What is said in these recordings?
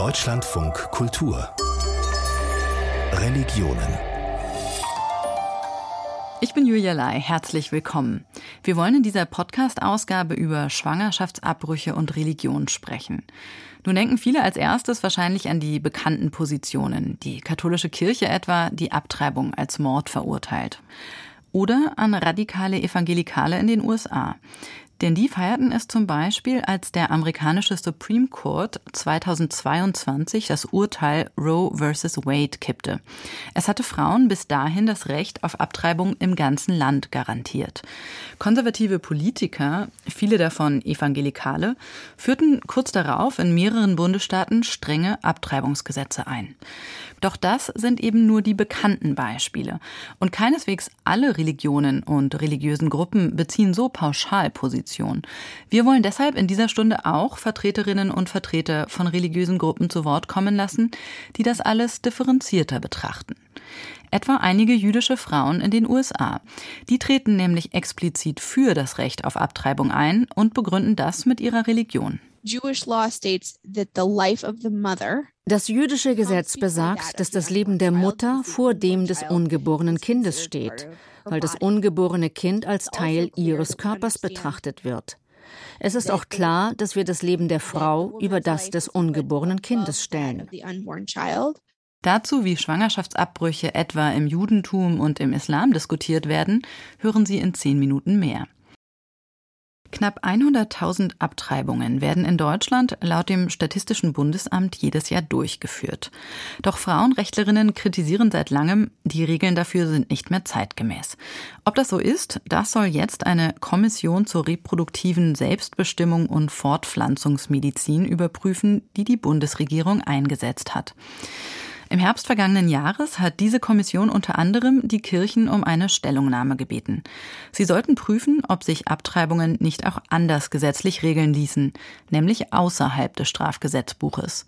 Deutschlandfunk Kultur Religionen ich bin Julia Lai, herzlich willkommen. Wir wollen in dieser Podcast-Ausgabe über Schwangerschaftsabbrüche und Religion sprechen. Nun denken viele als erstes wahrscheinlich an die bekannten Positionen, die katholische Kirche etwa, die Abtreibung als Mord verurteilt. Oder an radikale Evangelikale in den USA. Denn die feierten es zum Beispiel, als der amerikanische Supreme Court 2022 das Urteil Roe vs. Wade kippte. Es hatte Frauen bis dahin das Recht auf Abtreibung im ganzen Land garantiert. Konservative Politiker, viele davon Evangelikale, führten kurz darauf in mehreren Bundesstaaten strenge Abtreibungsgesetze ein. Doch das sind eben nur die bekannten Beispiele. Und keineswegs alle Religionen und religiösen Gruppen beziehen so pauschal Position. Wir wollen deshalb in dieser Stunde auch Vertreterinnen und Vertreter von religiösen Gruppen zu Wort kommen lassen, die das alles differenzierter betrachten. Etwa einige jüdische Frauen in den USA. Die treten nämlich explizit für das Recht auf Abtreibung ein und begründen das mit ihrer Religion. Das jüdische Gesetz besagt, dass das Leben der Mutter vor dem des ungeborenen Kindes steht, weil das ungeborene Kind als Teil ihres Körpers betrachtet wird. Es ist auch klar, dass wir das Leben der Frau über das des ungeborenen Kindes stellen. Dazu, wie Schwangerschaftsabbrüche etwa im Judentum und im Islam diskutiert werden, hören Sie in zehn Minuten mehr. Knapp 100.000 Abtreibungen werden in Deutschland laut dem Statistischen Bundesamt jedes Jahr durchgeführt. Doch Frauenrechtlerinnen kritisieren seit langem, die Regeln dafür sind nicht mehr zeitgemäß. Ob das so ist, das soll jetzt eine Kommission zur reproduktiven Selbstbestimmung und Fortpflanzungsmedizin überprüfen, die die Bundesregierung eingesetzt hat. Im Herbst vergangenen Jahres hat diese Kommission unter anderem die Kirchen um eine Stellungnahme gebeten. Sie sollten prüfen, ob sich Abtreibungen nicht auch anders gesetzlich regeln ließen, nämlich außerhalb des Strafgesetzbuches.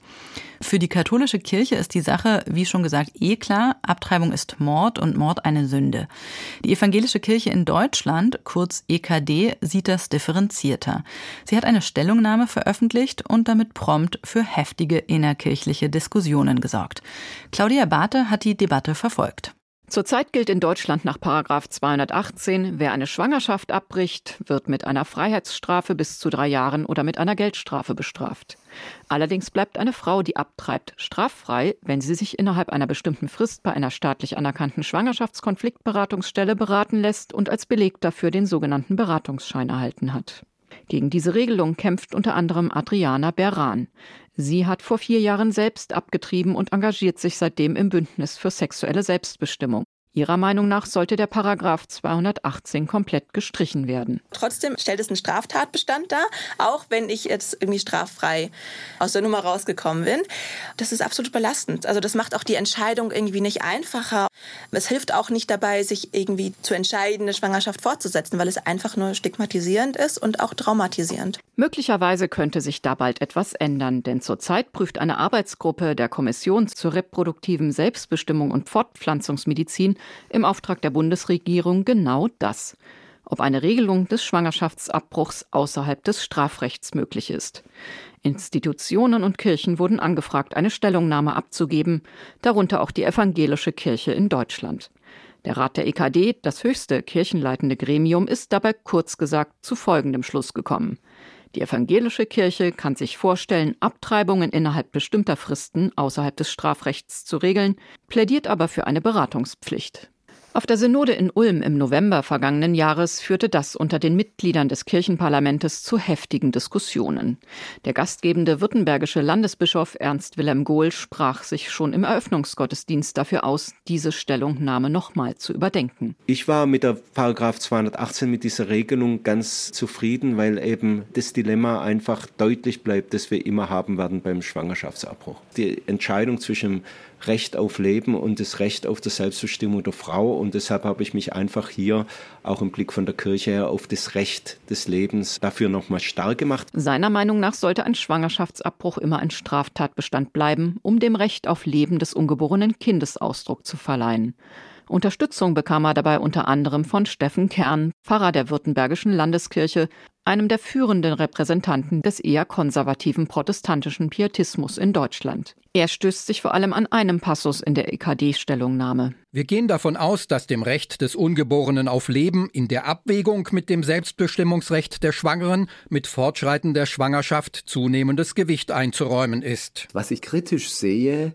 Für die katholische Kirche ist die Sache, wie schon gesagt, eh klar, Abtreibung ist Mord und Mord eine Sünde. Die evangelische Kirche in Deutschland, kurz EKD, sieht das differenzierter. Sie hat eine Stellungnahme veröffentlicht und damit prompt für heftige innerkirchliche Diskussionen gesorgt. Claudia Barthe hat die Debatte verfolgt. Zurzeit gilt in Deutschland nach 218, wer eine Schwangerschaft abbricht, wird mit einer Freiheitsstrafe bis zu drei Jahren oder mit einer Geldstrafe bestraft. Allerdings bleibt eine Frau, die abtreibt, straffrei, wenn sie sich innerhalb einer bestimmten Frist bei einer staatlich anerkannten Schwangerschaftskonfliktberatungsstelle beraten lässt und als Beleg dafür den sogenannten Beratungsschein erhalten hat. Gegen diese Regelung kämpft unter anderem Adriana Beran. Sie hat vor vier Jahren selbst abgetrieben und engagiert sich seitdem im Bündnis für sexuelle Selbstbestimmung. Ihrer Meinung nach sollte der Paragraph 218 komplett gestrichen werden. Trotzdem stellt es einen Straftatbestand dar, auch wenn ich jetzt irgendwie straffrei aus der Nummer rausgekommen bin. Das ist absolut belastend. Also das macht auch die Entscheidung irgendwie nicht einfacher. Es hilft auch nicht dabei, sich irgendwie zu entscheiden, eine Schwangerschaft fortzusetzen, weil es einfach nur stigmatisierend ist und auch traumatisierend. Möglicherweise könnte sich da bald etwas ändern, denn zurzeit prüft eine Arbeitsgruppe der Kommission zur reproduktiven Selbstbestimmung und Fortpflanzungsmedizin im Auftrag der Bundesregierung genau das, ob eine Regelung des Schwangerschaftsabbruchs außerhalb des Strafrechts möglich ist. Institutionen und Kirchen wurden angefragt, eine Stellungnahme abzugeben, darunter auch die evangelische Kirche in Deutschland. Der Rat der EKD, das höchste kirchenleitende Gremium, ist dabei kurz gesagt zu folgendem Schluss gekommen. Die evangelische Kirche kann sich vorstellen, Abtreibungen innerhalb bestimmter Fristen außerhalb des Strafrechts zu regeln, plädiert aber für eine Beratungspflicht. Auf der Synode in Ulm im November vergangenen Jahres führte das unter den Mitgliedern des Kirchenparlamentes zu heftigen Diskussionen. Der gastgebende württembergische Landesbischof Ernst Wilhelm Gohl sprach sich schon im Eröffnungsgottesdienst dafür aus, diese Stellungnahme nochmal zu überdenken. Ich war mit der Paragraph 218 mit dieser Regelung ganz zufrieden, weil eben das Dilemma einfach deutlich bleibt, das wir immer haben werden beim Schwangerschaftsabbruch. Die Entscheidung zwischen Recht auf Leben und das Recht auf die Selbstbestimmung der Frau. Und deshalb habe ich mich einfach hier auch im Blick von der Kirche her auf das Recht des Lebens dafür nochmal stark gemacht. Seiner Meinung nach sollte ein Schwangerschaftsabbruch immer ein Straftatbestand bleiben, um dem Recht auf Leben des ungeborenen Kindes Ausdruck zu verleihen. Unterstützung bekam er dabei unter anderem von Steffen Kern, Pfarrer der Württembergischen Landeskirche, einem der führenden Repräsentanten des eher konservativen protestantischen Pietismus in Deutschland. Er stößt sich vor allem an einem Passus in der EKD-Stellungnahme. Wir gehen davon aus, dass dem Recht des Ungeborenen auf Leben in der Abwägung mit dem Selbstbestimmungsrecht der Schwangeren mit Fortschreiten der Schwangerschaft zunehmendes Gewicht einzuräumen ist. Was ich kritisch sehe,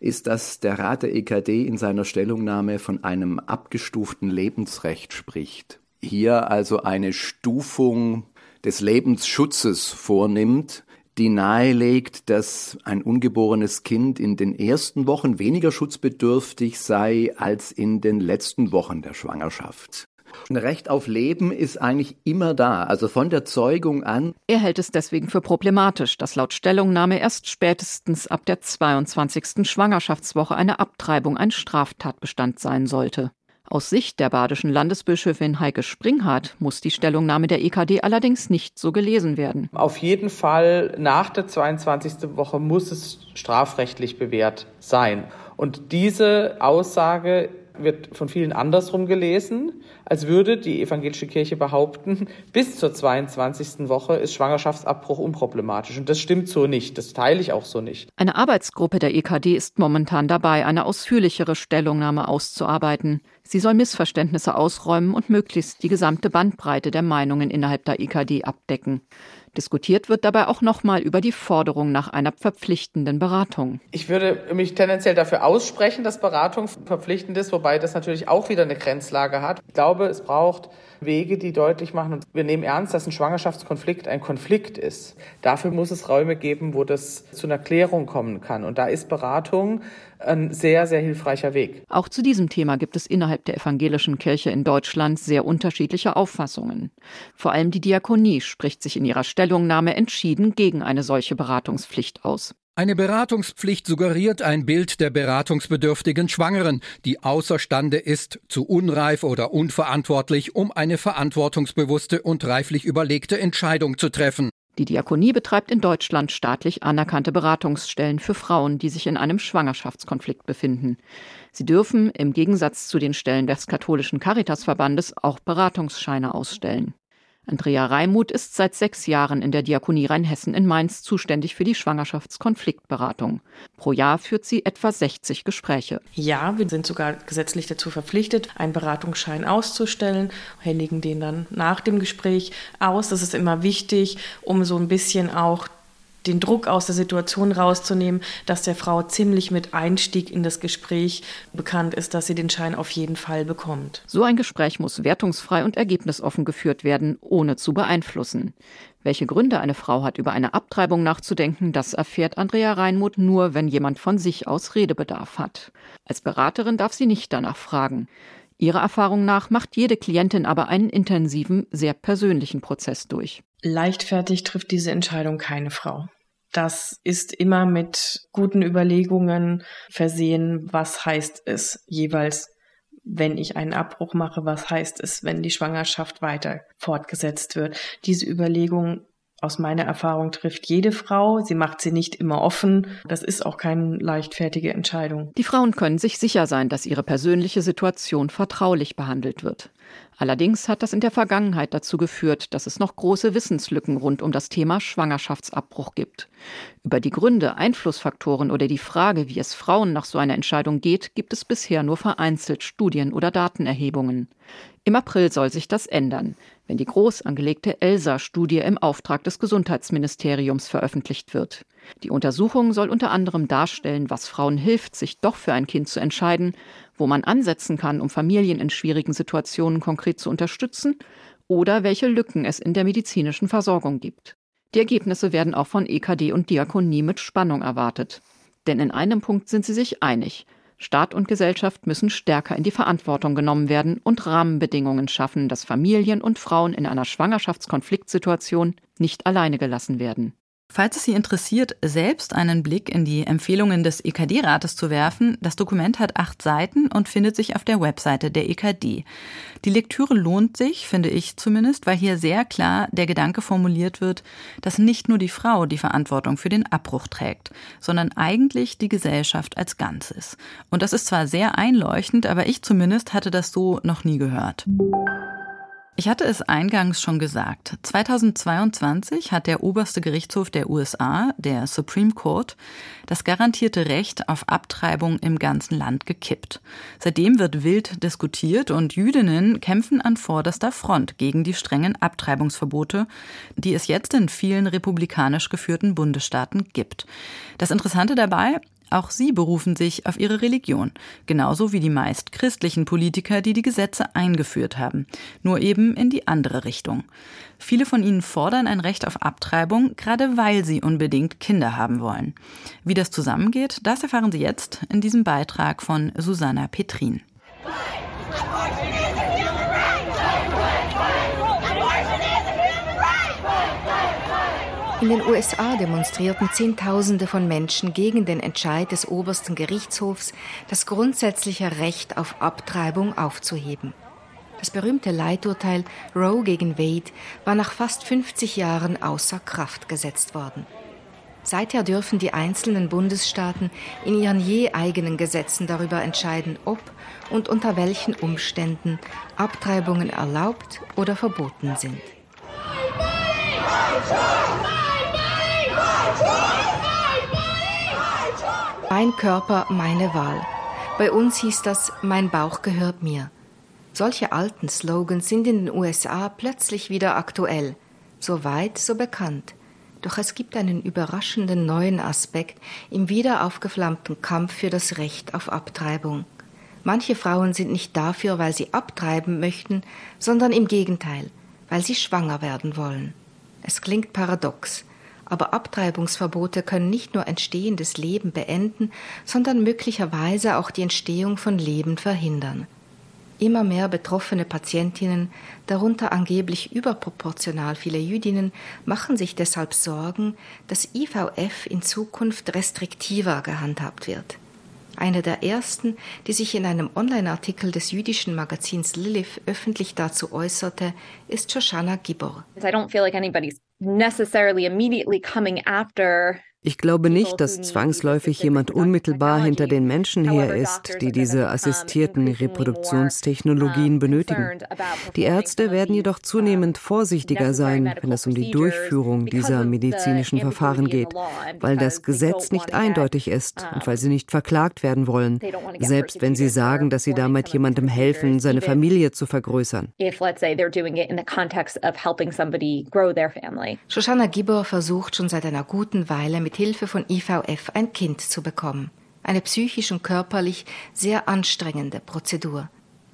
ist, dass der Rat der EKD in seiner Stellungnahme von einem abgestuften Lebensrecht spricht. Hier also eine Stufung des Lebensschutzes vornimmt, die nahelegt, dass ein ungeborenes Kind in den ersten Wochen weniger schutzbedürftig sei als in den letzten Wochen der Schwangerschaft. Ein Recht auf Leben ist eigentlich immer da, also von der Zeugung an. Er hält es deswegen für problematisch, dass laut Stellungnahme erst spätestens ab der 22. Schwangerschaftswoche eine Abtreibung ein Straftatbestand sein sollte. Aus Sicht der badischen Landesbischöfin Heike Springhardt muss die Stellungnahme der EKD allerdings nicht so gelesen werden. Auf jeden Fall nach der 22. Woche muss es strafrechtlich bewährt sein. Und diese Aussage wird von vielen andersrum gelesen, als würde die evangelische Kirche behaupten, bis zur 22. Woche ist Schwangerschaftsabbruch unproblematisch. Und das stimmt so nicht. Das teile ich auch so nicht. Eine Arbeitsgruppe der EKD ist momentan dabei, eine ausführlichere Stellungnahme auszuarbeiten. Sie soll Missverständnisse ausräumen und möglichst die gesamte Bandbreite der Meinungen innerhalb der EKD abdecken. Diskutiert wird dabei auch nochmal über die Forderung nach einer verpflichtenden Beratung. Ich würde mich tendenziell dafür aussprechen, dass Beratung verpflichtend ist, wobei das natürlich auch wieder eine Grenzlage hat. Ich glaube, es braucht Wege, die deutlich machen, und wir nehmen ernst, dass ein Schwangerschaftskonflikt ein Konflikt ist. Dafür muss es Räume geben, wo das zu einer Klärung kommen kann. Und da ist Beratung ein sehr, sehr hilfreicher Weg. Auch zu diesem Thema gibt es innerhalb der evangelischen Kirche in Deutschland sehr unterschiedliche Auffassungen. Vor allem die Diakonie spricht sich in ihrer Stellungnahme entschieden gegen eine solche Beratungspflicht aus. Eine Beratungspflicht suggeriert ein Bild der beratungsbedürftigen Schwangeren, die außerstande ist, zu unreif oder unverantwortlich, um eine verantwortungsbewusste und reiflich überlegte Entscheidung zu treffen. Die Diakonie betreibt in Deutschland staatlich anerkannte Beratungsstellen für Frauen, die sich in einem Schwangerschaftskonflikt befinden. Sie dürfen im Gegensatz zu den Stellen des katholischen Caritasverbandes auch Beratungsscheine ausstellen. Andrea Reimuth ist seit sechs Jahren in der Diakonie Rheinhessen in Mainz zuständig für die Schwangerschaftskonfliktberatung. Pro Jahr führt sie etwa 60 Gespräche. Ja, wir sind sogar gesetzlich dazu verpflichtet, einen Beratungsschein auszustellen, händigen den dann nach dem Gespräch aus. Das ist immer wichtig, um so ein bisschen auch den Druck aus der Situation rauszunehmen, dass der Frau ziemlich mit Einstieg in das Gespräch bekannt ist, dass sie den Schein auf jeden Fall bekommt. So ein Gespräch muss wertungsfrei und ergebnisoffen geführt werden, ohne zu beeinflussen. Welche Gründe eine Frau hat, über eine Abtreibung nachzudenken, das erfährt Andrea Reinmuth nur, wenn jemand von sich aus Redebedarf hat. Als Beraterin darf sie nicht danach fragen. Ihrer Erfahrung nach macht jede Klientin aber einen intensiven, sehr persönlichen Prozess durch. Leichtfertig trifft diese Entscheidung keine Frau. Das ist immer mit guten Überlegungen versehen, was heißt es jeweils, wenn ich einen Abbruch mache, was heißt es, wenn die Schwangerschaft weiter fortgesetzt wird. Diese Überlegungen aus meiner Erfahrung trifft jede Frau. Sie macht sie nicht immer offen. Das ist auch keine leichtfertige Entscheidung. Die Frauen können sich sicher sein, dass ihre persönliche Situation vertraulich behandelt wird. Allerdings hat das in der Vergangenheit dazu geführt, dass es noch große Wissenslücken rund um das Thema Schwangerschaftsabbruch gibt. Über die Gründe, Einflussfaktoren oder die Frage, wie es Frauen nach so einer Entscheidung geht, gibt es bisher nur vereinzelt Studien oder Datenerhebungen. Im April soll sich das ändern, wenn die groß angelegte ELSA-Studie im Auftrag des Gesundheitsministeriums veröffentlicht wird. Die Untersuchung soll unter anderem darstellen, was Frauen hilft, sich doch für ein Kind zu entscheiden, wo man ansetzen kann, um Familien in schwierigen Situationen konkret zu unterstützen, oder welche Lücken es in der medizinischen Versorgung gibt. Die Ergebnisse werden auch von EKD und Diakonie mit Spannung erwartet. Denn in einem Punkt sind sie sich einig. Staat und Gesellschaft müssen stärker in die Verantwortung genommen werden und Rahmenbedingungen schaffen, dass Familien und Frauen in einer Schwangerschaftskonfliktsituation nicht alleine gelassen werden. Falls es Sie interessiert, selbst einen Blick in die Empfehlungen des EKD-Rates zu werfen, das Dokument hat acht Seiten und findet sich auf der Webseite der EKD. Die Lektüre lohnt sich, finde ich zumindest, weil hier sehr klar der Gedanke formuliert wird, dass nicht nur die Frau die Verantwortung für den Abbruch trägt, sondern eigentlich die Gesellschaft als Ganzes. Und das ist zwar sehr einleuchtend, aber ich zumindest hatte das so noch nie gehört. Ich hatte es eingangs schon gesagt. 2022 hat der oberste Gerichtshof der USA, der Supreme Court, das garantierte Recht auf Abtreibung im ganzen Land gekippt. Seitdem wird wild diskutiert und Jüdinnen kämpfen an vorderster Front gegen die strengen Abtreibungsverbote, die es jetzt in vielen republikanisch geführten Bundesstaaten gibt. Das Interessante dabei, auch sie berufen sich auf ihre Religion, genauso wie die meist christlichen Politiker, die die Gesetze eingeführt haben, nur eben in die andere Richtung. Viele von ihnen fordern ein Recht auf Abtreibung, gerade weil sie unbedingt Kinder haben wollen. Wie das zusammengeht, das erfahren Sie jetzt in diesem Beitrag von Susanna Petrin. In den USA demonstrierten Zehntausende von Menschen gegen den Entscheid des obersten Gerichtshofs, das grundsätzliche Recht auf Abtreibung aufzuheben. Das berühmte Leiturteil Roe gegen Wade war nach fast 50 Jahren außer Kraft gesetzt worden. Seither dürfen die einzelnen Bundesstaaten in ihren je eigenen Gesetzen darüber entscheiden, ob und unter welchen Umständen Abtreibungen erlaubt oder verboten sind. Mein Körper, meine Wahl. Bei uns hieß das, mein Bauch gehört mir. Solche alten Slogans sind in den USA plötzlich wieder aktuell. So weit, so bekannt. Doch es gibt einen überraschenden neuen Aspekt im wieder aufgeflammten Kampf für das Recht auf Abtreibung. Manche Frauen sind nicht dafür, weil sie abtreiben möchten, sondern im Gegenteil, weil sie schwanger werden wollen. Es klingt paradox, aber Abtreibungsverbote können nicht nur entstehendes Leben beenden, sondern möglicherweise auch die Entstehung von Leben verhindern. Immer mehr betroffene Patientinnen, darunter angeblich überproportional viele Jüdinnen, machen sich deshalb Sorgen, dass IVF in Zukunft restriktiver gehandhabt wird. Eine der ersten, die sich in einem Online-Artikel des jüdischen Magazins Lilith öffentlich dazu äußerte, ist Shoshana Gibor. I don't feel like anybody's necessarily immediately coming after ich glaube nicht, dass zwangsläufig jemand unmittelbar hinter den Menschen her ist, die diese assistierten Reproduktionstechnologien benötigen. Die Ärzte werden jedoch zunehmend vorsichtiger sein, wenn es um die Durchführung dieser medizinischen Verfahren geht, weil das Gesetz nicht eindeutig ist und weil sie nicht verklagt werden wollen, selbst wenn sie sagen, dass sie damit jemandem helfen, seine Familie zu vergrößern. Shoshana Gibor versucht schon seit einer guten Weile mit Hilfe von IVF ein Kind zu bekommen. Eine psychisch und körperlich sehr anstrengende Prozedur.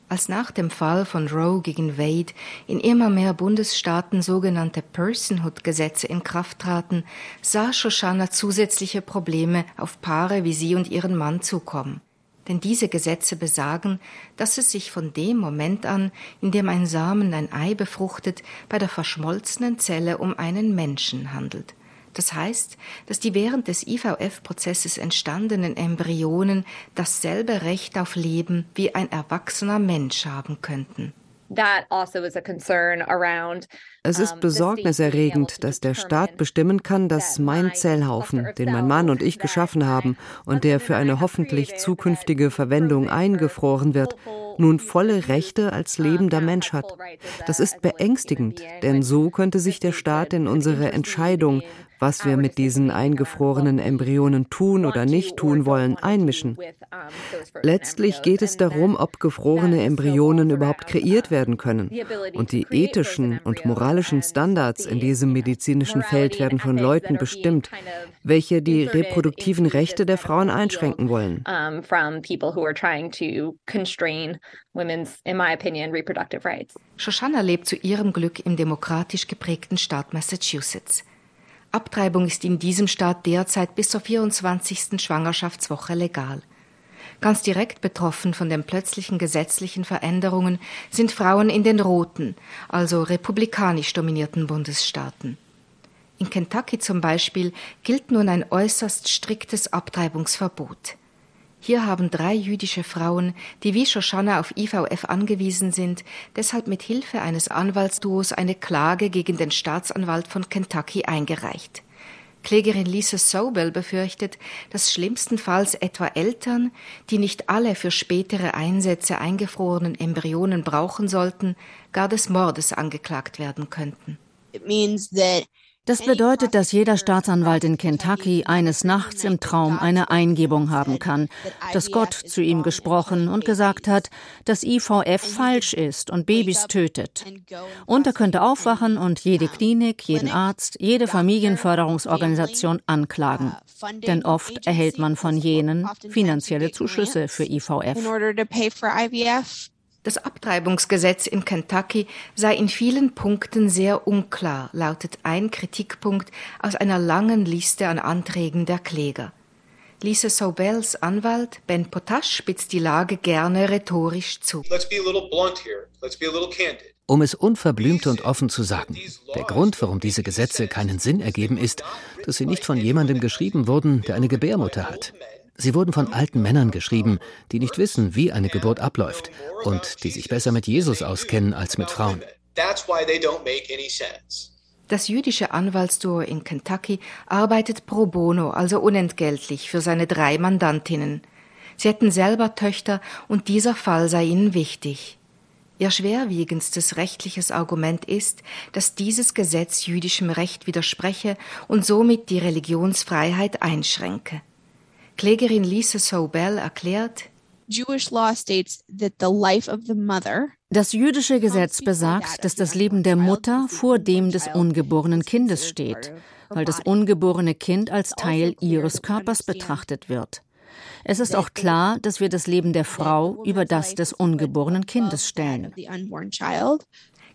Als nach dem Fall von Roe gegen Wade in immer mehr Bundesstaaten sogenannte Personhood-Gesetze in Kraft traten, sah Shoshana zusätzliche Probleme auf Paare wie sie und ihren Mann zukommen. Denn diese Gesetze besagen, dass es sich von dem Moment an, in dem ein Samen ein Ei befruchtet, bei der verschmolzenen Zelle um einen Menschen handelt. Das heißt, dass die während des IVF-Prozesses entstandenen Embryonen dasselbe Recht auf Leben wie ein erwachsener Mensch haben könnten. Also es ist besorgniserregend, dass der Staat bestimmen kann, dass mein Zellhaufen, den mein Mann und ich geschaffen haben und der für eine hoffentlich zukünftige Verwendung eingefroren wird, nun volle Rechte als lebender Mensch hat. Das ist beängstigend, denn so könnte sich der Staat in unsere Entscheidung, was wir mit diesen eingefrorenen Embryonen tun oder nicht tun wollen, einmischen. Letztlich geht es darum, ob gefrorene Embryonen überhaupt kreiert werden können. Und die ethischen und moralischen Standards in diesem medizinischen Feld werden von Leuten bestimmt, welche die reproduktiven Rechte der Frauen einschränken wollen. Shoshana lebt zu ihrem Glück im demokratisch geprägten Staat Massachusetts. Abtreibung ist in diesem Staat derzeit bis zur 24. Schwangerschaftswoche legal. Ganz direkt betroffen von den plötzlichen gesetzlichen Veränderungen sind Frauen in den roten, also republikanisch dominierten Bundesstaaten. In Kentucky zum Beispiel gilt nun ein äußerst striktes Abtreibungsverbot. Hier haben drei jüdische Frauen, die wie Shoshana auf IVF angewiesen sind, deshalb mit Hilfe eines Anwaltsduos eine Klage gegen den Staatsanwalt von Kentucky eingereicht. Klägerin Lisa Sobel befürchtet, dass schlimmstenfalls etwa Eltern, die nicht alle für spätere Einsätze eingefrorenen Embryonen brauchen sollten, gar des Mordes angeklagt werden könnten. It means that das bedeutet, dass jeder Staatsanwalt in Kentucky eines Nachts im Traum eine Eingebung haben kann, dass Gott zu ihm gesprochen und gesagt hat, dass IVF falsch ist und Babys tötet. Und er könnte aufwachen und jede Klinik, jeden Arzt, jede Familienförderungsorganisation anklagen. Denn oft erhält man von jenen finanzielle Zuschüsse für IVF. Das Abtreibungsgesetz in Kentucky sei in vielen Punkten sehr unklar, lautet ein Kritikpunkt aus einer langen Liste an Anträgen der Kläger. Lisa Sobels Anwalt Ben Potash spitzt die Lage gerne rhetorisch zu. Um es unverblümt und offen zu sagen, der Grund, warum diese Gesetze keinen Sinn ergeben, ist, dass sie nicht von jemandem geschrieben wurden, der eine Gebärmutter hat. Sie wurden von alten Männern geschrieben, die nicht wissen, wie eine Geburt abläuft und die sich besser mit Jesus auskennen als mit Frauen. Das jüdische Anwaltsduo in Kentucky arbeitet pro bono, also unentgeltlich, für seine drei Mandantinnen. Sie hätten selber Töchter und dieser Fall sei ihnen wichtig. Ihr schwerwiegendstes rechtliches Argument ist, dass dieses Gesetz jüdischem Recht widerspreche und somit die Religionsfreiheit einschränke. Klägerin Lisa Sobel erklärt, das jüdische Gesetz besagt, dass das Leben der Mutter vor dem des ungeborenen Kindes steht, weil das ungeborene Kind als Teil ihres Körpers betrachtet wird. Es ist auch klar, dass wir das Leben der Frau über das des ungeborenen Kindes stellen.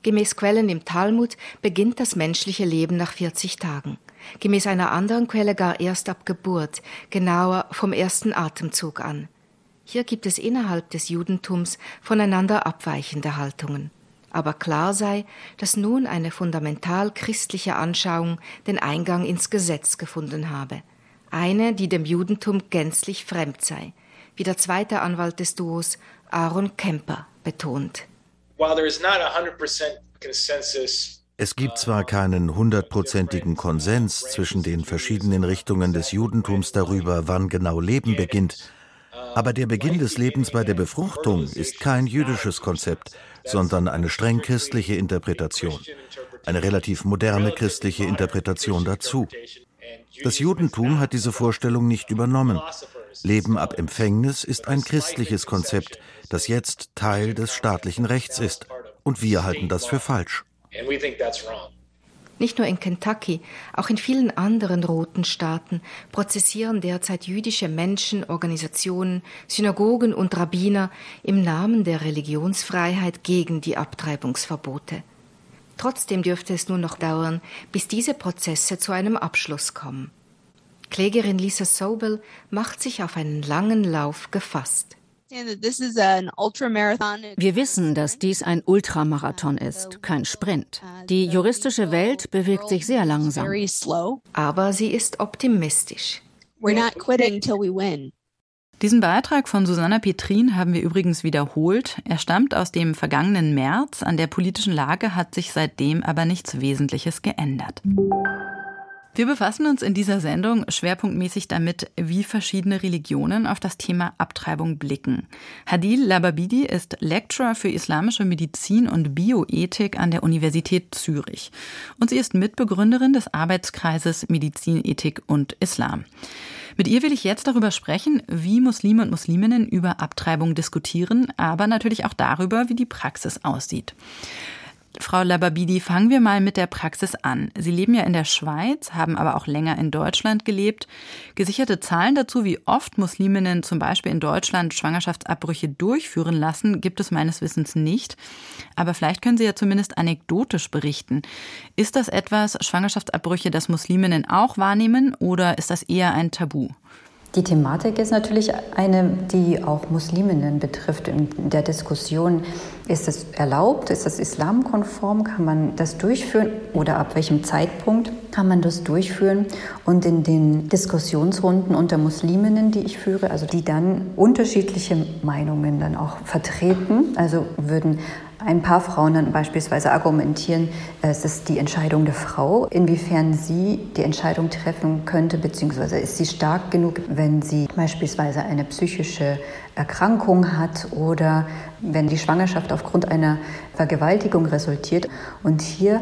Gemäß Quellen im Talmud beginnt das menschliche Leben nach 40 Tagen. Gemäß einer anderen Quelle gar erst ab Geburt, genauer vom ersten Atemzug an. Hier gibt es innerhalb des Judentums voneinander abweichende Haltungen. Aber klar sei, dass nun eine fundamental christliche Anschauung den Eingang ins Gesetz gefunden habe. Eine, die dem Judentum gänzlich fremd sei, wie der zweite Anwalt des Duos, Aaron Kemper, betont. While there is not a 100% consensus es gibt zwar keinen hundertprozentigen Konsens zwischen den verschiedenen Richtungen des Judentums darüber, wann genau Leben beginnt, aber der Beginn des Lebens bei der Befruchtung ist kein jüdisches Konzept, sondern eine streng christliche Interpretation, eine relativ moderne christliche Interpretation dazu. Das Judentum hat diese Vorstellung nicht übernommen. Leben ab Empfängnis ist ein christliches Konzept, das jetzt Teil des staatlichen Rechts ist, und wir halten das für falsch. Nicht nur in Kentucky, auch in vielen anderen roten Staaten prozessieren derzeit jüdische Menschen, Organisationen, Synagogen und Rabbiner im Namen der Religionsfreiheit gegen die Abtreibungsverbote. Trotzdem dürfte es nun noch dauern, bis diese Prozesse zu einem Abschluss kommen. Klägerin Lisa Sobel macht sich auf einen langen Lauf gefasst. Wir wissen, dass dies ein Ultramarathon ist, kein Sprint. Die juristische Welt bewegt sich sehr langsam. Aber sie ist optimistisch. Diesen Beitrag von Susanna Petrin haben wir übrigens wiederholt. Er stammt aus dem vergangenen März. An der politischen Lage hat sich seitdem aber nichts Wesentliches geändert. Wir befassen uns in dieser Sendung schwerpunktmäßig damit, wie verschiedene Religionen auf das Thema Abtreibung blicken. Hadil Lababidi ist Lecturer für islamische Medizin und Bioethik an der Universität Zürich. Und sie ist Mitbegründerin des Arbeitskreises Medizin, Ethik und Islam. Mit ihr will ich jetzt darüber sprechen, wie Muslime und Musliminnen über Abtreibung diskutieren, aber natürlich auch darüber, wie die Praxis aussieht. Frau Lababidi, fangen wir mal mit der Praxis an. Sie leben ja in der Schweiz, haben aber auch länger in Deutschland gelebt. Gesicherte Zahlen dazu, wie oft Musliminnen zum Beispiel in Deutschland Schwangerschaftsabbrüche durchführen lassen, gibt es meines Wissens nicht. Aber vielleicht können Sie ja zumindest anekdotisch berichten. Ist das etwas, Schwangerschaftsabbrüche, das Musliminnen auch wahrnehmen oder ist das eher ein Tabu? Die Thematik ist natürlich eine, die auch Musliminnen betrifft. In der Diskussion Ist es erlaubt? Ist das islamkonform? Kann man das durchführen? Oder ab welchem Zeitpunkt kann man das durchführen? Und in den Diskussionsrunden unter Musliminnen, die ich führe, also die dann unterschiedliche Meinungen dann auch vertreten, also würden ein paar Frauen dann beispielsweise argumentieren, es ist die Entscheidung der Frau, inwiefern sie die Entscheidung treffen könnte, beziehungsweise ist sie stark genug, wenn sie beispielsweise eine psychische Erkrankung hat oder wenn die Schwangerschaft aufgrund einer Vergewaltigung resultiert. Und hier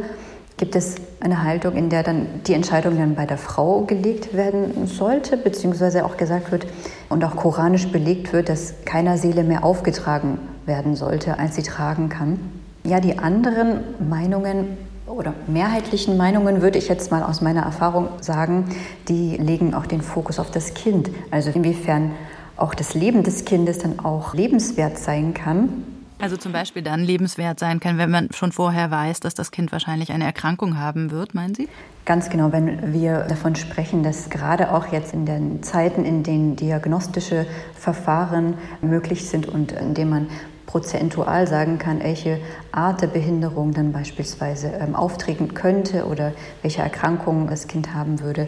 gibt es eine Haltung, in der dann die Entscheidung dann bei der Frau gelegt werden sollte, beziehungsweise auch gesagt wird und auch koranisch belegt wird, dass keiner Seele mehr aufgetragen werden sollte, als sie tragen kann. Ja, die anderen Meinungen oder mehrheitlichen Meinungen würde ich jetzt mal aus meiner Erfahrung sagen, die legen auch den Fokus auf das Kind. Also inwiefern auch das Leben des Kindes dann auch lebenswert sein kann. Also zum Beispiel dann lebenswert sein kann, wenn man schon vorher weiß, dass das Kind wahrscheinlich eine Erkrankung haben wird, meinen Sie? Ganz genau, wenn wir davon sprechen, dass gerade auch jetzt in den Zeiten, in denen diagnostische Verfahren möglich sind und in denen man prozentual sagen kann, welche Art der Behinderung dann beispielsweise ähm, auftreten könnte oder welche Erkrankungen das Kind haben würde.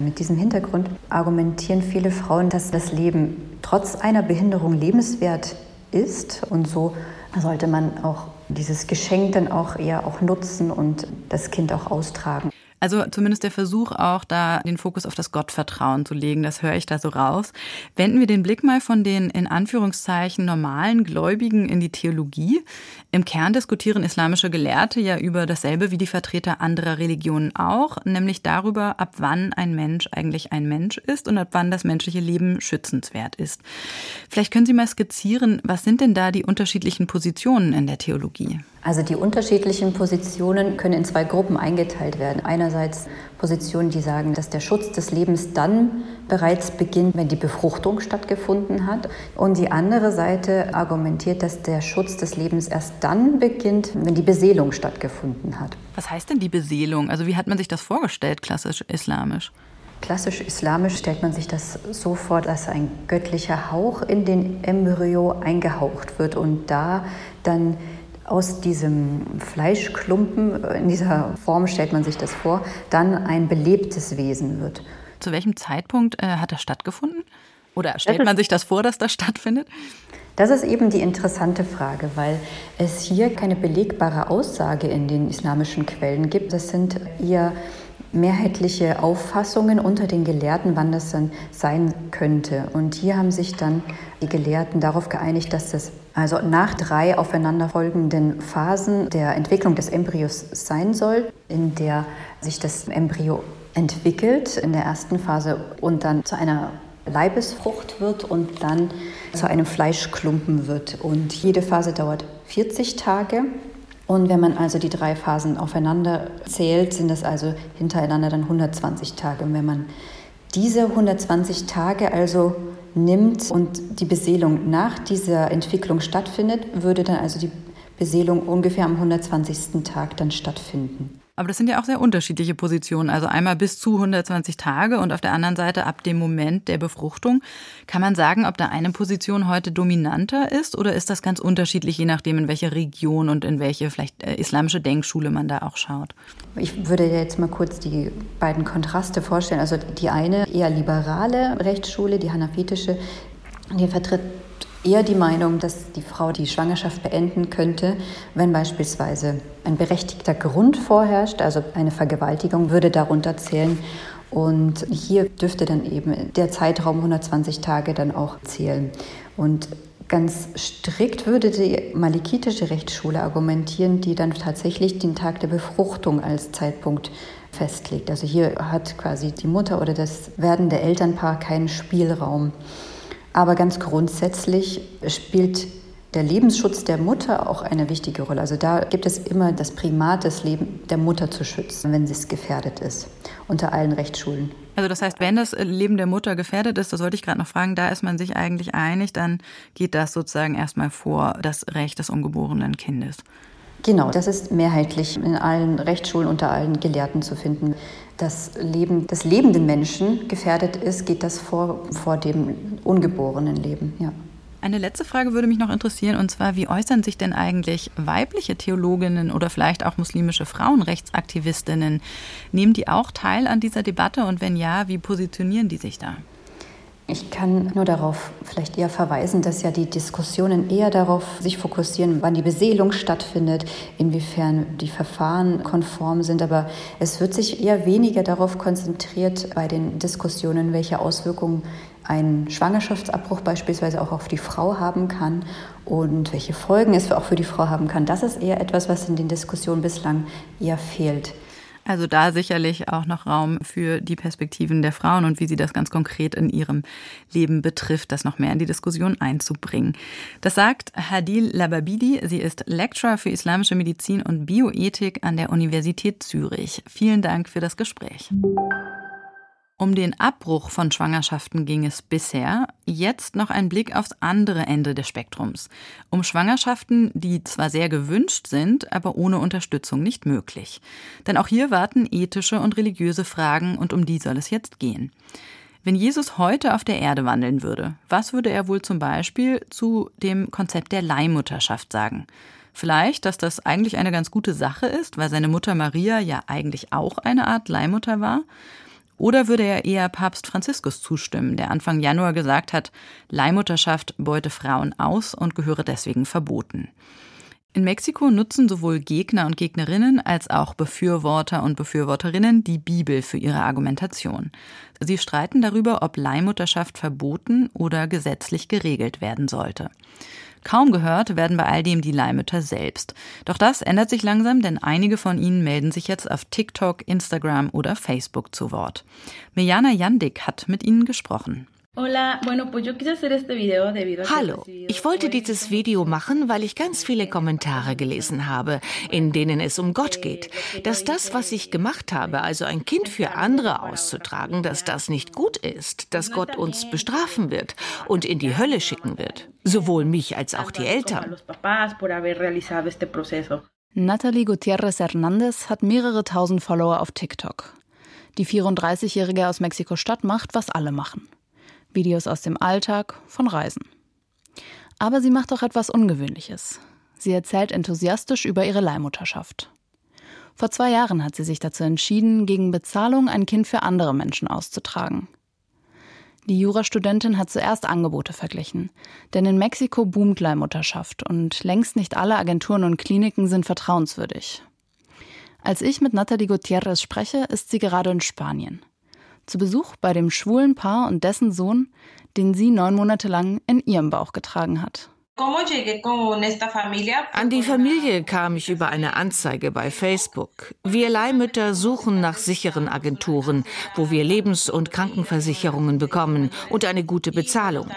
Mit diesem Hintergrund argumentieren viele Frauen, dass das Leben trotz einer Behinderung lebenswert ist und so sollte man auch dieses Geschenk dann auch eher auch nutzen und das Kind auch austragen. Also zumindest der Versuch auch, da den Fokus auf das Gottvertrauen zu legen, das höre ich da so raus. Wenden wir den Blick mal von den in Anführungszeichen normalen Gläubigen in die Theologie. Im Kern diskutieren islamische Gelehrte ja über dasselbe wie die Vertreter anderer Religionen auch, nämlich darüber, ab wann ein Mensch eigentlich ein Mensch ist und ab wann das menschliche Leben schützenswert ist. Vielleicht können Sie mal skizzieren, was sind denn da die unterschiedlichen Positionen in der Theologie? Also die unterschiedlichen Positionen können in zwei Gruppen eingeteilt werden. Einerseits Positionen, die sagen, dass der Schutz des Lebens dann bereits beginnt, wenn die Befruchtung stattgefunden hat. Und die andere Seite argumentiert, dass der Schutz des Lebens erst dann beginnt, wenn die Beseelung stattgefunden hat. Was heißt denn die Beseelung? Also wie hat man sich das vorgestellt, klassisch islamisch? Klassisch islamisch stellt man sich das so vor, dass ein göttlicher Hauch in den Embryo eingehaucht wird und da dann aus diesem Fleischklumpen, in dieser Form stellt man sich das vor, dann ein belebtes Wesen wird. Zu welchem Zeitpunkt äh, hat das stattgefunden? Oder stellt man sich das vor, dass das stattfindet? Das ist eben die interessante Frage, weil es hier keine belegbare Aussage in den islamischen Quellen gibt. Das sind eher mehrheitliche Auffassungen unter den Gelehrten, wann das dann sein könnte. Und hier haben sich dann die Gelehrten darauf geeinigt, dass das also nach drei aufeinanderfolgenden Phasen der Entwicklung des Embryos sein soll, in der sich das Embryo entwickelt in der ersten Phase und dann zu einer Leibesfrucht wird und dann zu einem Fleischklumpen wird. Und jede Phase dauert 40 Tage. Und wenn man also die drei Phasen aufeinander zählt, sind das also hintereinander dann 120 Tage. Und wenn man diese 120 Tage also nimmt und die Beseelung nach dieser Entwicklung stattfindet, würde dann also die Beseelung ungefähr am 120. Tag dann stattfinden. Aber das sind ja auch sehr unterschiedliche Positionen. Also einmal bis zu 120 Tage und auf der anderen Seite ab dem Moment der Befruchtung. Kann man sagen, ob da eine Position heute dominanter ist oder ist das ganz unterschiedlich, je nachdem, in welcher Region und in welche vielleicht äh, islamische Denkschule man da auch schaut? Ich würde jetzt mal kurz die beiden Kontraste vorstellen. Also die eine eher liberale Rechtsschule, die hanafitische, die vertritt eher die Meinung, dass die Frau die Schwangerschaft beenden könnte, wenn beispielsweise ein berechtigter Grund vorherrscht, also eine Vergewaltigung würde darunter zählen. Und hier dürfte dann eben der Zeitraum 120 Tage dann auch zählen. Und ganz strikt würde die malikitische Rechtsschule argumentieren, die dann tatsächlich den Tag der Befruchtung als Zeitpunkt festlegt. Also hier hat quasi die Mutter oder das werdende Elternpaar keinen Spielraum. Aber ganz grundsätzlich spielt der Lebensschutz der Mutter auch eine wichtige Rolle. Also da gibt es immer das Primat, das Leben der Mutter zu schützen, wenn sie gefährdet ist, unter allen Rechtsschulen. Also das heißt, wenn das Leben der Mutter gefährdet ist, das wollte ich gerade noch fragen, da ist man sich eigentlich einig, dann geht das sozusagen erstmal vor das Recht des ungeborenen Kindes. Genau, das ist mehrheitlich in allen Rechtsschulen unter allen Gelehrten zu finden das Leben des lebenden Menschen gefährdet ist, geht das vor, vor dem ungeborenen Leben. Ja. Eine letzte Frage würde mich noch interessieren, und zwar, wie äußern sich denn eigentlich weibliche Theologinnen oder vielleicht auch muslimische Frauenrechtsaktivistinnen? Nehmen die auch teil an dieser Debatte und wenn ja, wie positionieren die sich da? Ich kann nur darauf vielleicht eher verweisen, dass ja die Diskussionen eher darauf sich fokussieren, wann die Beseelung stattfindet, inwiefern die Verfahren konform sind. Aber es wird sich eher weniger darauf konzentriert bei den Diskussionen, welche Auswirkungen ein Schwangerschaftsabbruch beispielsweise auch auf die Frau haben kann und welche Folgen es auch für die Frau haben kann. Das ist eher etwas, was in den Diskussionen bislang eher fehlt. Also da sicherlich auch noch Raum für die Perspektiven der Frauen und wie sie das ganz konkret in ihrem Leben betrifft, das noch mehr in die Diskussion einzubringen. Das sagt Hadil Lababidi. Sie ist Lecturer für islamische Medizin und Bioethik an der Universität Zürich. Vielen Dank für das Gespräch. Um den Abbruch von Schwangerschaften ging es bisher. Jetzt noch ein Blick aufs andere Ende des Spektrums. Um Schwangerschaften, die zwar sehr gewünscht sind, aber ohne Unterstützung nicht möglich. Denn auch hier warten ethische und religiöse Fragen und um die soll es jetzt gehen. Wenn Jesus heute auf der Erde wandeln würde, was würde er wohl zum Beispiel zu dem Konzept der Leihmutterschaft sagen? Vielleicht, dass das eigentlich eine ganz gute Sache ist, weil seine Mutter Maria ja eigentlich auch eine Art Leihmutter war? Oder würde er eher Papst Franziskus zustimmen, der Anfang Januar gesagt hat, Leihmutterschaft beute Frauen aus und gehöre deswegen verboten? In Mexiko nutzen sowohl Gegner und Gegnerinnen als auch Befürworter und Befürworterinnen die Bibel für ihre Argumentation. Sie streiten darüber, ob Leihmutterschaft verboten oder gesetzlich geregelt werden sollte. Kaum gehört werden bei all dem die Leihmütter selbst. Doch das ändert sich langsam, denn einige von ihnen melden sich jetzt auf TikTok, Instagram oder Facebook zu Wort. Mirjana Jandik hat mit ihnen gesprochen. Hallo, ich wollte dieses Video machen, weil ich ganz viele Kommentare gelesen habe, in denen es um Gott geht. Dass das, was ich gemacht habe, also ein Kind für andere auszutragen, dass das nicht gut ist, dass Gott uns bestrafen wird und in die Hölle schicken wird. Sowohl mich als auch die Eltern. Natalie Gutierrez Hernandez hat mehrere tausend Follower auf TikTok. Die 34-Jährige aus Mexiko-Stadt macht, was alle machen. Videos aus dem Alltag, von Reisen. Aber sie macht auch etwas Ungewöhnliches. Sie erzählt enthusiastisch über ihre Leihmutterschaft. Vor zwei Jahren hat sie sich dazu entschieden, gegen Bezahlung ein Kind für andere Menschen auszutragen. Die Jurastudentin hat zuerst Angebote verglichen, denn in Mexiko boomt Leihmutterschaft und längst nicht alle Agenturen und Kliniken sind vertrauenswürdig. Als ich mit Nathalie Gutierrez spreche, ist sie gerade in Spanien zu Besuch bei dem schwulen Paar und dessen Sohn, den sie neun Monate lang in ihrem Bauch getragen hat. An die Familie kam ich über eine Anzeige bei Facebook. Wir Leihmütter suchen nach sicheren Agenturen, wo wir Lebens- und Krankenversicherungen bekommen und eine gute Bezahlung.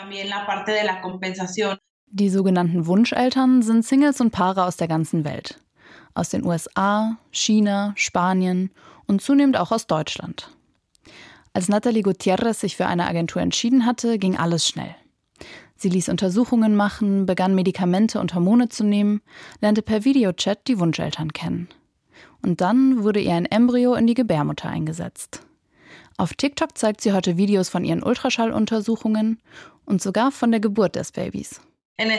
Die sogenannten Wunscheltern sind Singles und Paare aus der ganzen Welt. Aus den USA, China, Spanien und zunehmend auch aus Deutschland. Als Nathalie Gutierrez sich für eine Agentur entschieden hatte, ging alles schnell. Sie ließ Untersuchungen machen, begann Medikamente und Hormone zu nehmen, lernte per Videochat die Wunscheltern kennen. Und dann wurde ihr ein Embryo in die Gebärmutter eingesetzt. Auf TikTok zeigt sie heute Videos von ihren Ultraschalluntersuchungen und sogar von der Geburt des Babys. In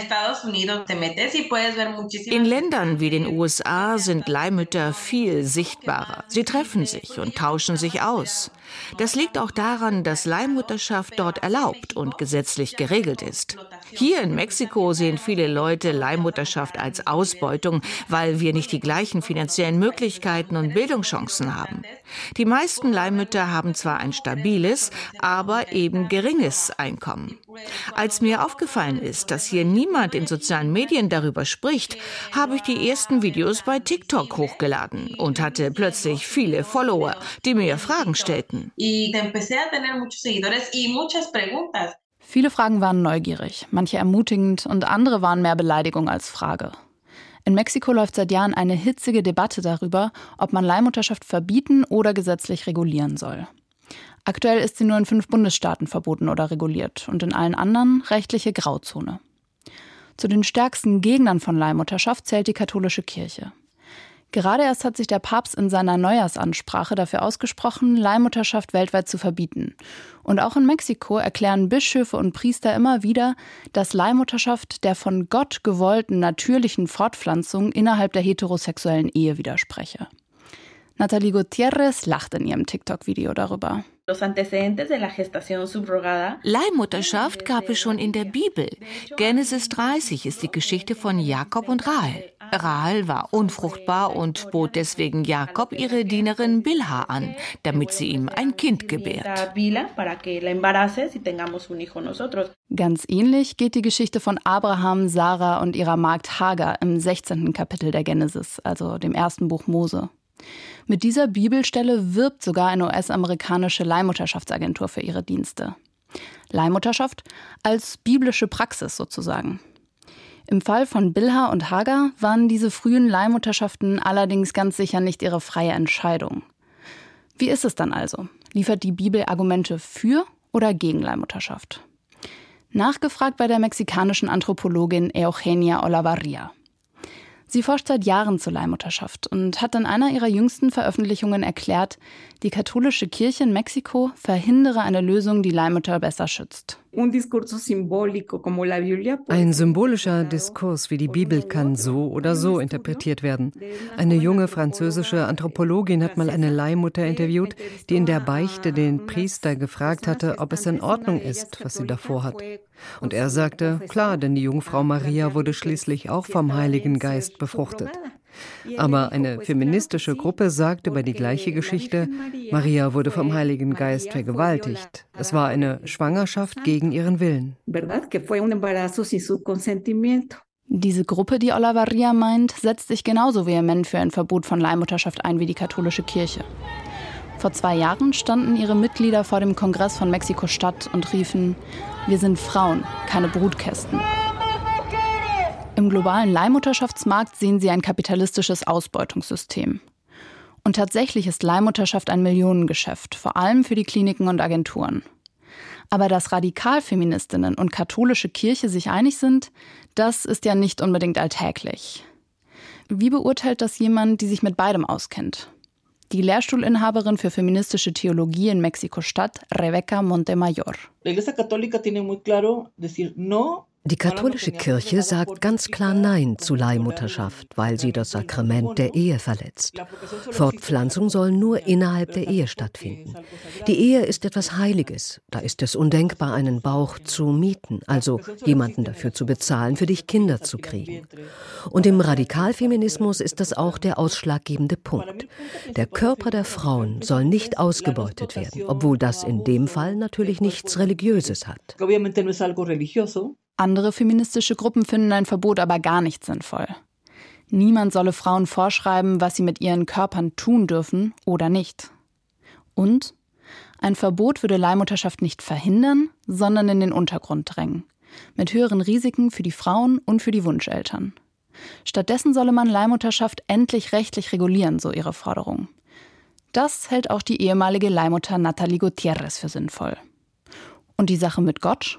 Ländern wie den USA sind Leihmütter viel sichtbarer. Sie treffen sich und tauschen sich aus. Das liegt auch daran, dass Leihmutterschaft dort erlaubt und gesetzlich geregelt ist. Hier in Mexiko sehen viele Leute Leihmutterschaft als Ausbeutung, weil wir nicht die gleichen finanziellen Möglichkeiten und Bildungschancen haben. Die meisten Leihmütter haben zwar ein stabiles, aber eben geringes Einkommen. Als mir aufgefallen ist, dass hier niemand in sozialen Medien darüber spricht, habe ich die ersten Videos bei TikTok hochgeladen und hatte plötzlich viele Follower, die mir Fragen stellten. Viele Fragen waren neugierig, manche ermutigend und andere waren mehr Beleidigung als Frage. In Mexiko läuft seit Jahren eine hitzige Debatte darüber, ob man Leihmutterschaft verbieten oder gesetzlich regulieren soll. Aktuell ist sie nur in fünf Bundesstaaten verboten oder reguliert und in allen anderen rechtliche Grauzone. Zu den stärksten Gegnern von Leihmutterschaft zählt die katholische Kirche. Gerade erst hat sich der Papst in seiner Neujahrsansprache dafür ausgesprochen, Leihmutterschaft weltweit zu verbieten. Und auch in Mexiko erklären Bischöfe und Priester immer wieder, dass Leihmutterschaft der von Gott gewollten natürlichen Fortpflanzung innerhalb der heterosexuellen Ehe widerspreche. Nathalie Gutierrez lacht in ihrem TikTok-Video darüber. Leihmutterschaft gab es schon in der Bibel. Genesis 30 ist die Geschichte von Jakob und Rahel. Rahel war unfruchtbar und bot deswegen Jakob ihre Dienerin Bilha an, damit sie ihm ein Kind gebärt. Ganz ähnlich geht die Geschichte von Abraham, Sarah und ihrer Magd Hagar im 16. Kapitel der Genesis, also dem ersten Buch Mose. Mit dieser Bibelstelle wirbt sogar eine US-amerikanische Leihmutterschaftsagentur für ihre Dienste. Leihmutterschaft als biblische Praxis sozusagen. Im Fall von Bilha und Hagar waren diese frühen Leihmutterschaften allerdings ganz sicher nicht ihre freie Entscheidung. Wie ist es dann also? Liefert die Bibel Argumente für oder gegen Leihmutterschaft? Nachgefragt bei der mexikanischen Anthropologin Eugenia Olavarria. Sie forscht seit Jahren zur Leihmutterschaft und hat in einer ihrer jüngsten Veröffentlichungen erklärt, die katholische Kirche in Mexiko verhindere eine Lösung, die Leihmutter besser schützt. Ein symbolischer Diskurs wie die Bibel kann so oder so interpretiert werden. Eine junge französische Anthropologin hat mal eine Leihmutter interviewt, die in der Beichte den Priester gefragt hatte, ob es in Ordnung ist, was sie davor hat. Und er sagte, klar, denn die Jungfrau Maria wurde schließlich auch vom Heiligen Geist befruchtet. Aber eine feministische Gruppe sagt über die gleiche Geschichte, Maria wurde vom Heiligen Geist vergewaltigt. Es war eine Schwangerschaft gegen ihren Willen. Diese Gruppe, die Olavarria meint, setzt sich genauso vehement für ein Verbot von Leihmutterschaft ein wie die katholische Kirche. Vor zwei Jahren standen ihre Mitglieder vor dem Kongress von Mexiko-Stadt und riefen, wir sind Frauen, keine Brutkästen. Im globalen Leihmutterschaftsmarkt sehen sie ein kapitalistisches Ausbeutungssystem. Und tatsächlich ist Leihmutterschaft ein Millionengeschäft, vor allem für die Kliniken und Agenturen. Aber dass Radikalfeministinnen und katholische Kirche sich einig sind, das ist ja nicht unbedingt alltäglich. Wie beurteilt das jemand, die sich mit beidem auskennt? Die Lehrstuhlinhaberin für feministische Theologie in Mexiko-Stadt, Rebecca Montemayor. Die katholische Kirche sagt ganz klar Nein zu Leihmutterschaft, weil sie das Sakrament der Ehe verletzt. Fortpflanzung soll nur innerhalb der Ehe stattfinden. Die Ehe ist etwas Heiliges. Da ist es undenkbar, einen Bauch zu mieten, also jemanden dafür zu bezahlen, für dich Kinder zu kriegen. Und im Radikalfeminismus ist das auch der ausschlaggebende Punkt. Der Körper der Frauen soll nicht ausgebeutet werden, obwohl das in dem Fall natürlich nichts Religiöses hat. Andere feministische Gruppen finden ein Verbot aber gar nicht sinnvoll. Niemand solle Frauen vorschreiben, was sie mit ihren Körpern tun dürfen oder nicht. Und ein Verbot würde Leihmutterschaft nicht verhindern, sondern in den Untergrund drängen, mit höheren Risiken für die Frauen und für die Wunscheltern. Stattdessen solle man Leihmutterschaft endlich rechtlich regulieren, so ihre Forderung. Das hält auch die ehemalige Leihmutter Nathalie Gutierrez für sinnvoll. Und die Sache mit Gott?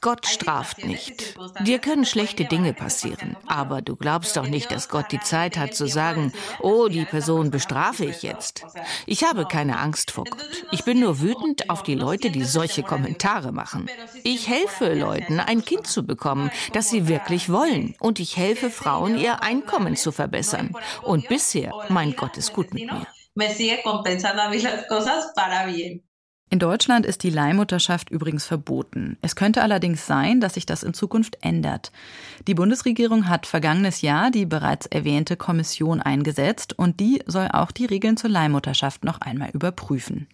Gott straft nicht. Dir können schlechte Dinge passieren, aber du glaubst doch nicht, dass Gott die Zeit hat zu sagen, oh, die Person bestrafe ich jetzt. Ich habe keine Angst vor Gott. Ich bin nur wütend auf die Leute, die solche Kommentare machen. Ich helfe Leuten, ein Kind zu bekommen, das sie wirklich wollen. Und ich helfe Frauen, ihr Einkommen zu verbessern. Und bisher, mein Gott ist gut mit mir. Me sigue compensando a mí las cosas para bien. In Deutschland ist die Leihmutterschaft übrigens verboten. Es könnte allerdings sein, dass sich das in Zukunft ändert. Die Bundesregierung hat vergangenes Jahr die bereits erwähnte Kommission eingesetzt und die soll auch die Regeln zur Leihmutterschaft noch einmal überprüfen.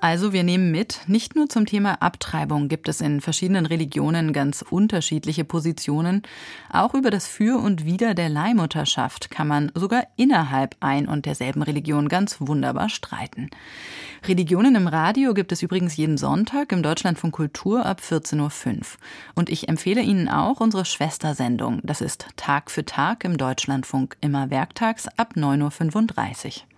Also wir nehmen mit, nicht nur zum Thema Abtreibung gibt es in verschiedenen Religionen ganz unterschiedliche Positionen, auch über das Für und Wider der Leihmutterschaft kann man sogar innerhalb ein und derselben Religion ganz wunderbar streiten. Religionen im Radio gibt es übrigens jeden Sonntag im Deutschlandfunk Kultur ab 14.05 Uhr. Und ich empfehle Ihnen auch unsere Schwestersendung. Das ist Tag für Tag im Deutschlandfunk immer werktags ab 9.35 Uhr.